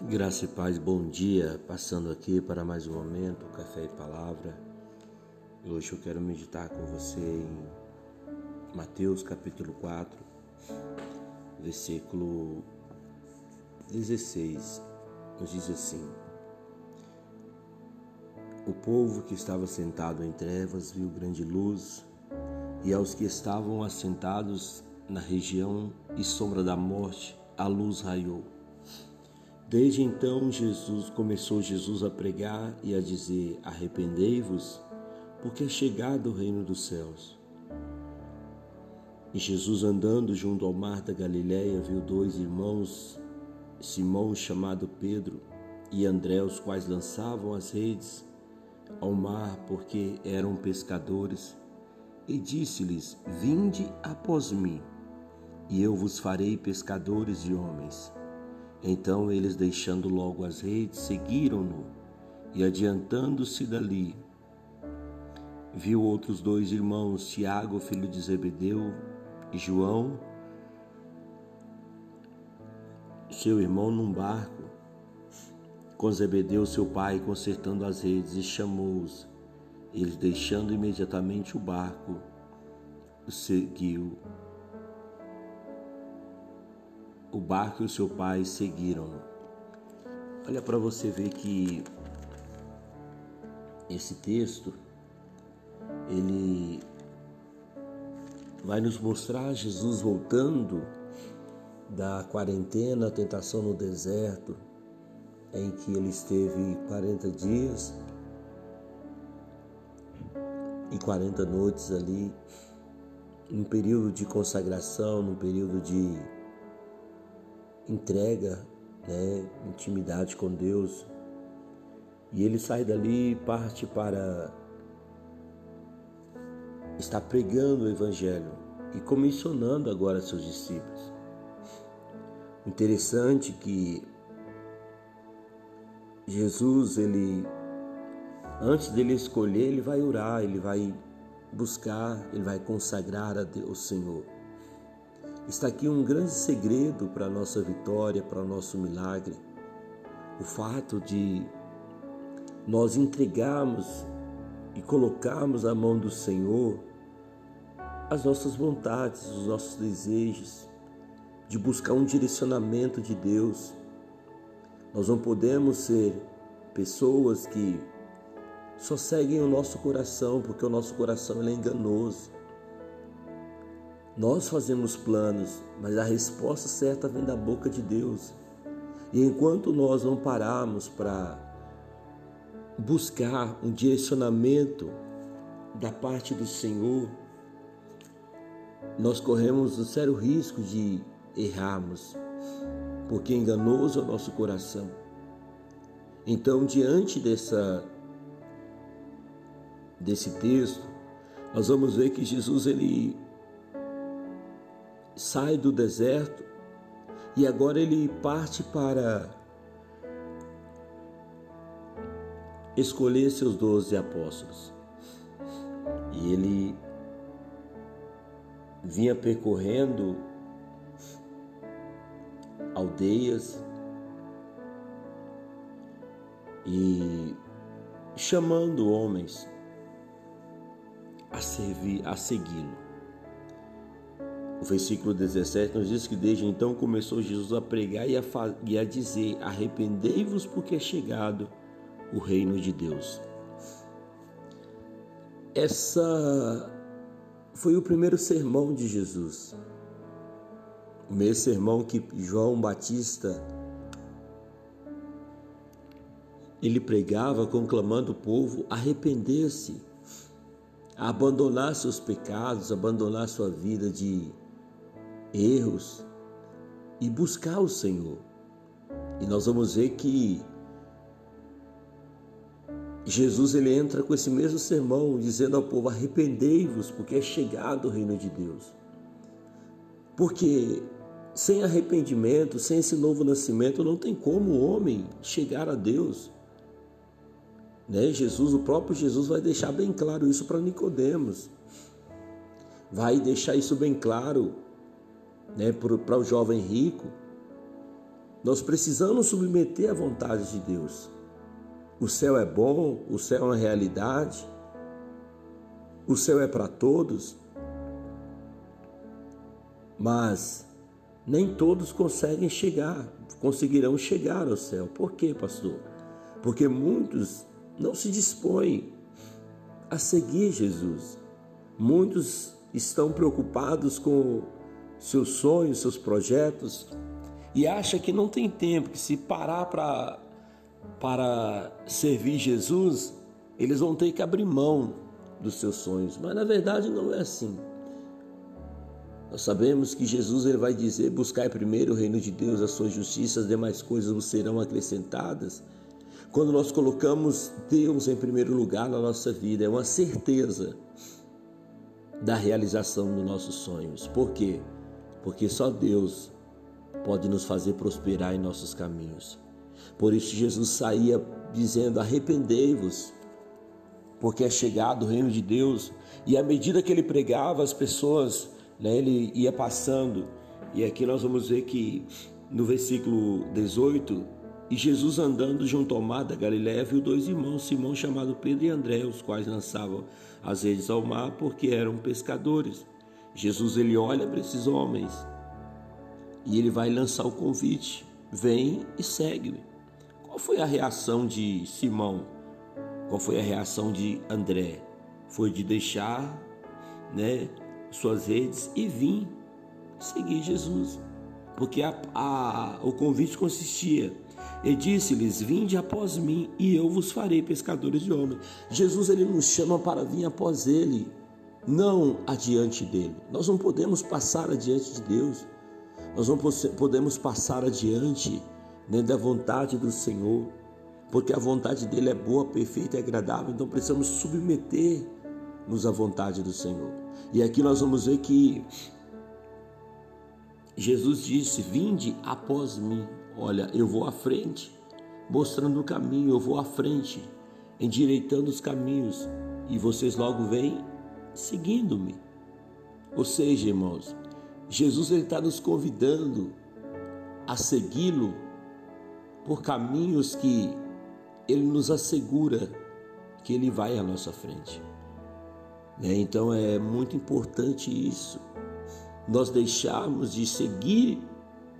Graça e paz, bom dia. Passando aqui para mais um momento, café e palavra. Hoje eu quero meditar com você em Mateus capítulo 4, versículo 16. Nos diz assim: O povo que estava sentado em trevas viu grande luz, e aos que estavam assentados na região e sombra da morte, a luz raiou. Desde então Jesus começou Jesus a pregar e a dizer: Arrependei-vos, porque é chegado o reino dos céus. E Jesus andando junto ao mar da Galiléia viu dois irmãos, Simão chamado Pedro e André, os quais lançavam as redes ao mar porque eram pescadores, e disse-lhes: Vinde após mim, e eu vos farei pescadores de homens. Então eles, deixando logo as redes, seguiram-no, e adiantando-se dali, viu outros dois irmãos, Tiago, filho de Zebedeu, e João, seu irmão, num barco, com Zebedeu, seu pai, consertando as redes, e chamou-os. Eles, deixando imediatamente o barco, seguiu o barco e o seu pai seguiram-no. Olha para você ver que esse texto ele vai nos mostrar Jesus voltando da quarentena, tentação no deserto, em que ele esteve 40 dias e 40 noites ali, num período de consagração, num período de entrega, né, intimidade com Deus. E ele sai dali e parte para estar pregando o Evangelho e comissionando agora seus discípulos. Interessante que Jesus, ele, antes dele escolher, ele vai orar, ele vai buscar, ele vai consagrar Deus, Senhor. Está aqui um grande segredo para a nossa vitória, para o nosso milagre. O fato de nós entregarmos e colocarmos à mão do Senhor as nossas vontades, os nossos desejos, de buscar um direcionamento de Deus. Nós não podemos ser pessoas que só seguem o nosso coração, porque o nosso coração é enganoso. Nós fazemos planos, mas a resposta certa vem da boca de Deus. E enquanto nós não pararmos para buscar um direcionamento da parte do Senhor, nós corremos o sério risco de errarmos, porque enganoso é o nosso coração. Então, diante dessa desse texto, nós vamos ver que Jesus ele sai do deserto e agora ele parte para escolher seus doze apóstolos. E ele vinha percorrendo aldeias e chamando homens a servir, a segui-lo. O versículo 17 nos diz que desde então começou Jesus a pregar e a, e a dizer: Arrependei-vos, porque é chegado o reino de Deus. Essa foi o primeiro sermão de Jesus. O mesmo sermão que João Batista ele pregava conclamando o povo a arrepender-se, a abandonar seus pecados, abandonar sua vida de erros e buscar o Senhor. E nós vamos ver que Jesus ele entra com esse mesmo sermão dizendo ao povo: arrependei-vos, porque é chegado o reino de Deus. Porque sem arrependimento, sem esse novo nascimento, não tem como o homem chegar a Deus. Né? Jesus, o próprio Jesus vai deixar bem claro isso para Nicodemos. Vai deixar isso bem claro né, para o jovem rico. Nós precisamos submeter à vontade de Deus. O céu é bom, o céu é uma realidade, o céu é para todos, mas nem todos conseguem chegar, conseguirão chegar ao céu. Por quê, pastor? Porque muitos não se dispõem a seguir Jesus. Muitos estão preocupados com seus sonhos, seus projetos e acha que não tem tempo, que se parar para para servir Jesus, eles vão ter que abrir mão dos seus sonhos. Mas na verdade não é assim. Nós sabemos que Jesus ele vai dizer: buscai primeiro o reino de Deus, a sua justiça, as demais coisas vos serão acrescentadas. Quando nós colocamos Deus em primeiro lugar na nossa vida, é uma certeza da realização dos nossos sonhos. Por quê? Porque só Deus pode nos fazer prosperar em nossos caminhos. Por isso Jesus saía dizendo: arrependei-vos, porque é chegado o reino de Deus. E à medida que ele pregava, as pessoas né, ele ia passando, e aqui nós vamos ver que no versículo 18, e Jesus andando junto ao mar da Galiléia viu dois irmãos, Simão chamado Pedro e André, os quais lançavam as redes ao mar porque eram pescadores. Jesus ele olha para esses homens e ele vai lançar o convite: vem e segue-me. Qual foi a reação de Simão? Qual foi a reação de André? Foi de deixar, né, suas redes e vim seguir Jesus. Porque a, a, o convite consistia, e disse-lhes: Vinde após mim, e eu vos farei pescadores de homens. Jesus ele nos chama para vir após ele, não adiante dele. Nós não podemos passar adiante de Deus, nós não podemos passar adiante né, da vontade do Senhor, porque a vontade dele é boa, perfeita e agradável, então precisamos submeter-nos à vontade do Senhor. E aqui nós vamos ver que Jesus disse: Vinde após mim. Olha, eu vou à frente, mostrando o caminho, eu vou à frente, endireitando os caminhos, e vocês logo vêm seguindo-me. Ou seja, irmãos, Jesus está nos convidando a segui-lo por caminhos que ele nos assegura que ele vai à nossa frente. Né? Então é muito importante isso, nós deixarmos de seguir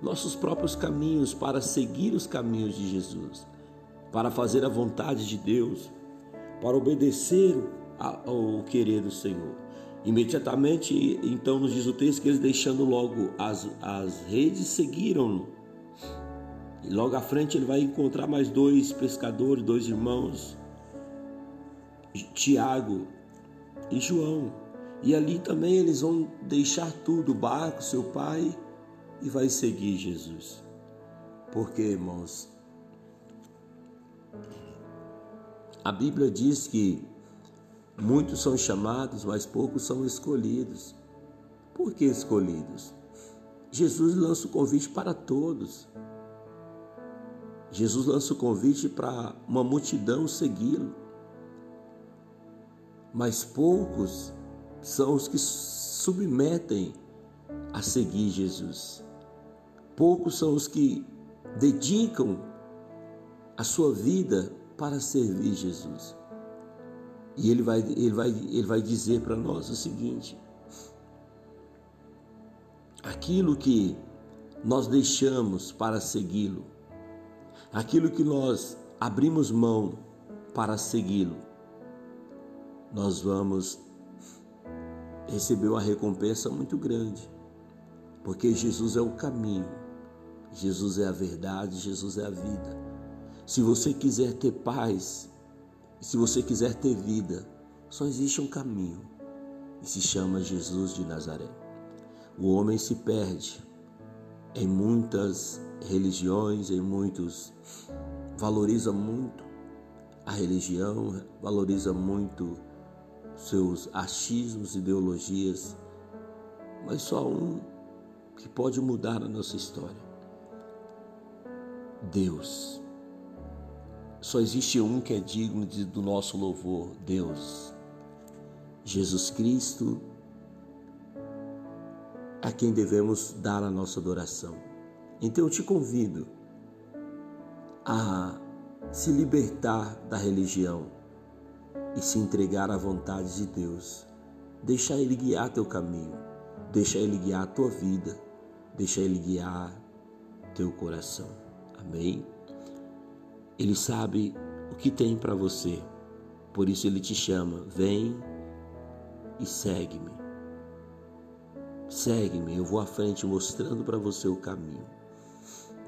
nossos próprios caminhos para seguir os caminhos de Jesus, para fazer a vontade de Deus, para obedecer ao querer do Senhor. Imediatamente, então, nos diz o texto que eles, deixando logo as, as redes, seguiram-no. E logo à frente ele vai encontrar mais dois pescadores, dois irmãos, Tiago e João. E ali também eles vão deixar tudo, o barco, seu pai, e vai seguir Jesus. Porque, irmãos, a Bíblia diz que muitos são chamados, mas poucos são escolhidos. Por que escolhidos? Jesus lança o convite para todos. Jesus lança o convite para uma multidão segui-lo mas poucos são os que submetem a seguir Jesus. Poucos são os que dedicam a sua vida para servir Jesus. E ele vai, ele vai, ele vai dizer para nós o seguinte: aquilo que nós deixamos para segui-lo, aquilo que nós abrimos mão para segui-lo, nós vamos receber uma recompensa muito grande, porque Jesus é o caminho, Jesus é a verdade, Jesus é a vida. Se você quiser ter paz, se você quiser ter vida, só existe um caminho e se chama Jesus de Nazaré. O homem se perde em muitas religiões, em muitos valoriza muito a religião, valoriza muito seus achismos, ideologias, mas só um que pode mudar a nossa história. Deus. Só existe um que é digno de, do nosso louvor, Deus. Jesus Cristo, a quem devemos dar a nossa adoração. Então eu te convido a se libertar da religião e se entregar à vontade de Deus. Deixa Ele guiar teu caminho, deixa Ele guiar tua vida, deixa Ele guiar teu coração. Amém? Ele sabe o que tem para você, por isso Ele te chama, vem e segue-me. Segue-me, eu vou à frente mostrando para você o caminho.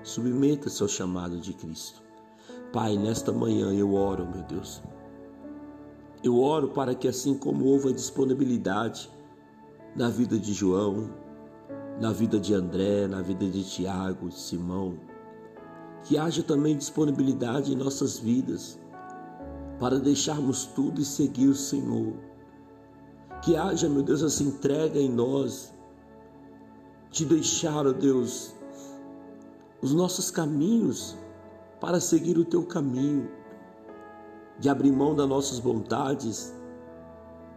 Submeta-se ao chamado de Cristo. Pai, nesta manhã eu oro, meu Deus. Eu oro para que, assim como houve a disponibilidade na vida de João, na vida de André, na vida de Tiago, de Simão, que haja também disponibilidade em nossas vidas para deixarmos tudo e seguir o Senhor. Que haja, meu Deus, essa entrega em nós de deixar, ó Deus, os nossos caminhos para seguir o teu caminho, de abrir mão das nossas vontades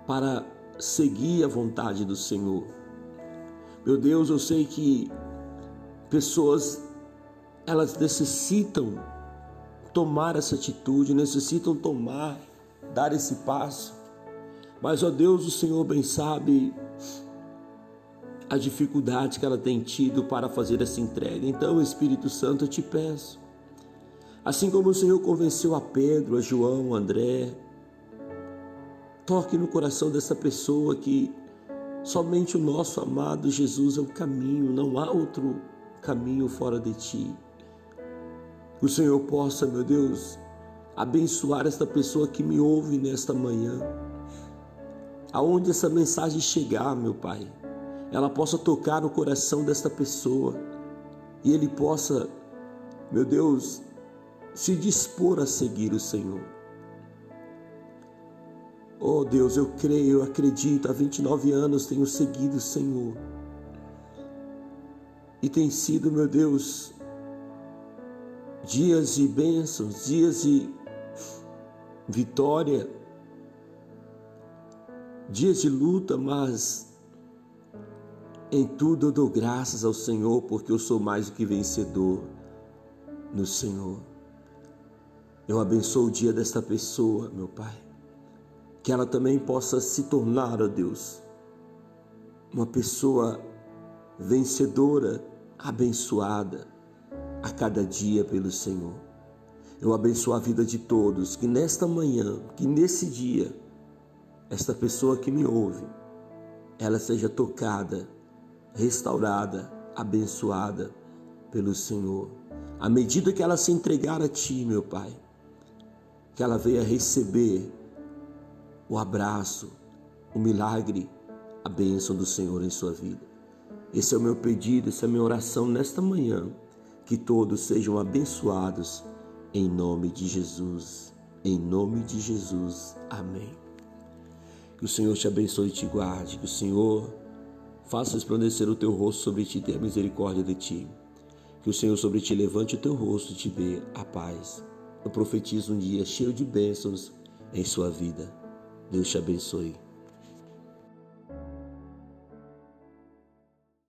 para seguir a vontade do Senhor. Meu Deus, eu sei que pessoas elas necessitam tomar essa atitude, necessitam tomar, dar esse passo. Mas, ó Deus, o Senhor bem sabe a dificuldade que ela tem tido para fazer essa entrega. Então, Espírito Santo, eu te peço, assim como o Senhor convenceu a Pedro, a João, a André, toque no coração dessa pessoa que somente o nosso amado Jesus é o caminho, não há outro caminho fora de ti. O Senhor possa, meu Deus, abençoar esta pessoa que me ouve nesta manhã. Aonde essa mensagem chegar, meu Pai, ela possa tocar no coração desta pessoa e ele possa, meu Deus, se dispor a seguir o Senhor. Oh Deus, eu creio, eu acredito, há 29 anos tenho seguido o Senhor. E tem sido, meu Deus, dias de bênçãos, dias de vitória, dias de luta, mas em tudo eu dou graças ao Senhor, porque eu sou mais do que vencedor no Senhor. Eu abençoo o dia desta pessoa, meu Pai, que ela também possa se tornar, ó Deus, uma pessoa vencedora, abençoada a cada dia pelo Senhor. Eu abençoo a vida de todos, que nesta manhã, que nesse dia, esta pessoa que me ouve, ela seja tocada restaurada, abençoada pelo Senhor. À medida que ela se entregar a Ti, meu Pai, que ela venha receber o abraço, o milagre, a bênção do Senhor em sua vida. Esse é o meu pedido, essa é a minha oração nesta manhã. Que todos sejam abençoados em nome de Jesus. Em nome de Jesus. Amém. Que o Senhor te abençoe e te guarde. Que o Senhor Faça resplandecer o teu rosto sobre ti e tenha misericórdia de ti. Que o Senhor sobre ti levante o teu rosto e te dê a paz. Eu profetizo um dia cheio de bênçãos em sua vida. Deus te abençoe.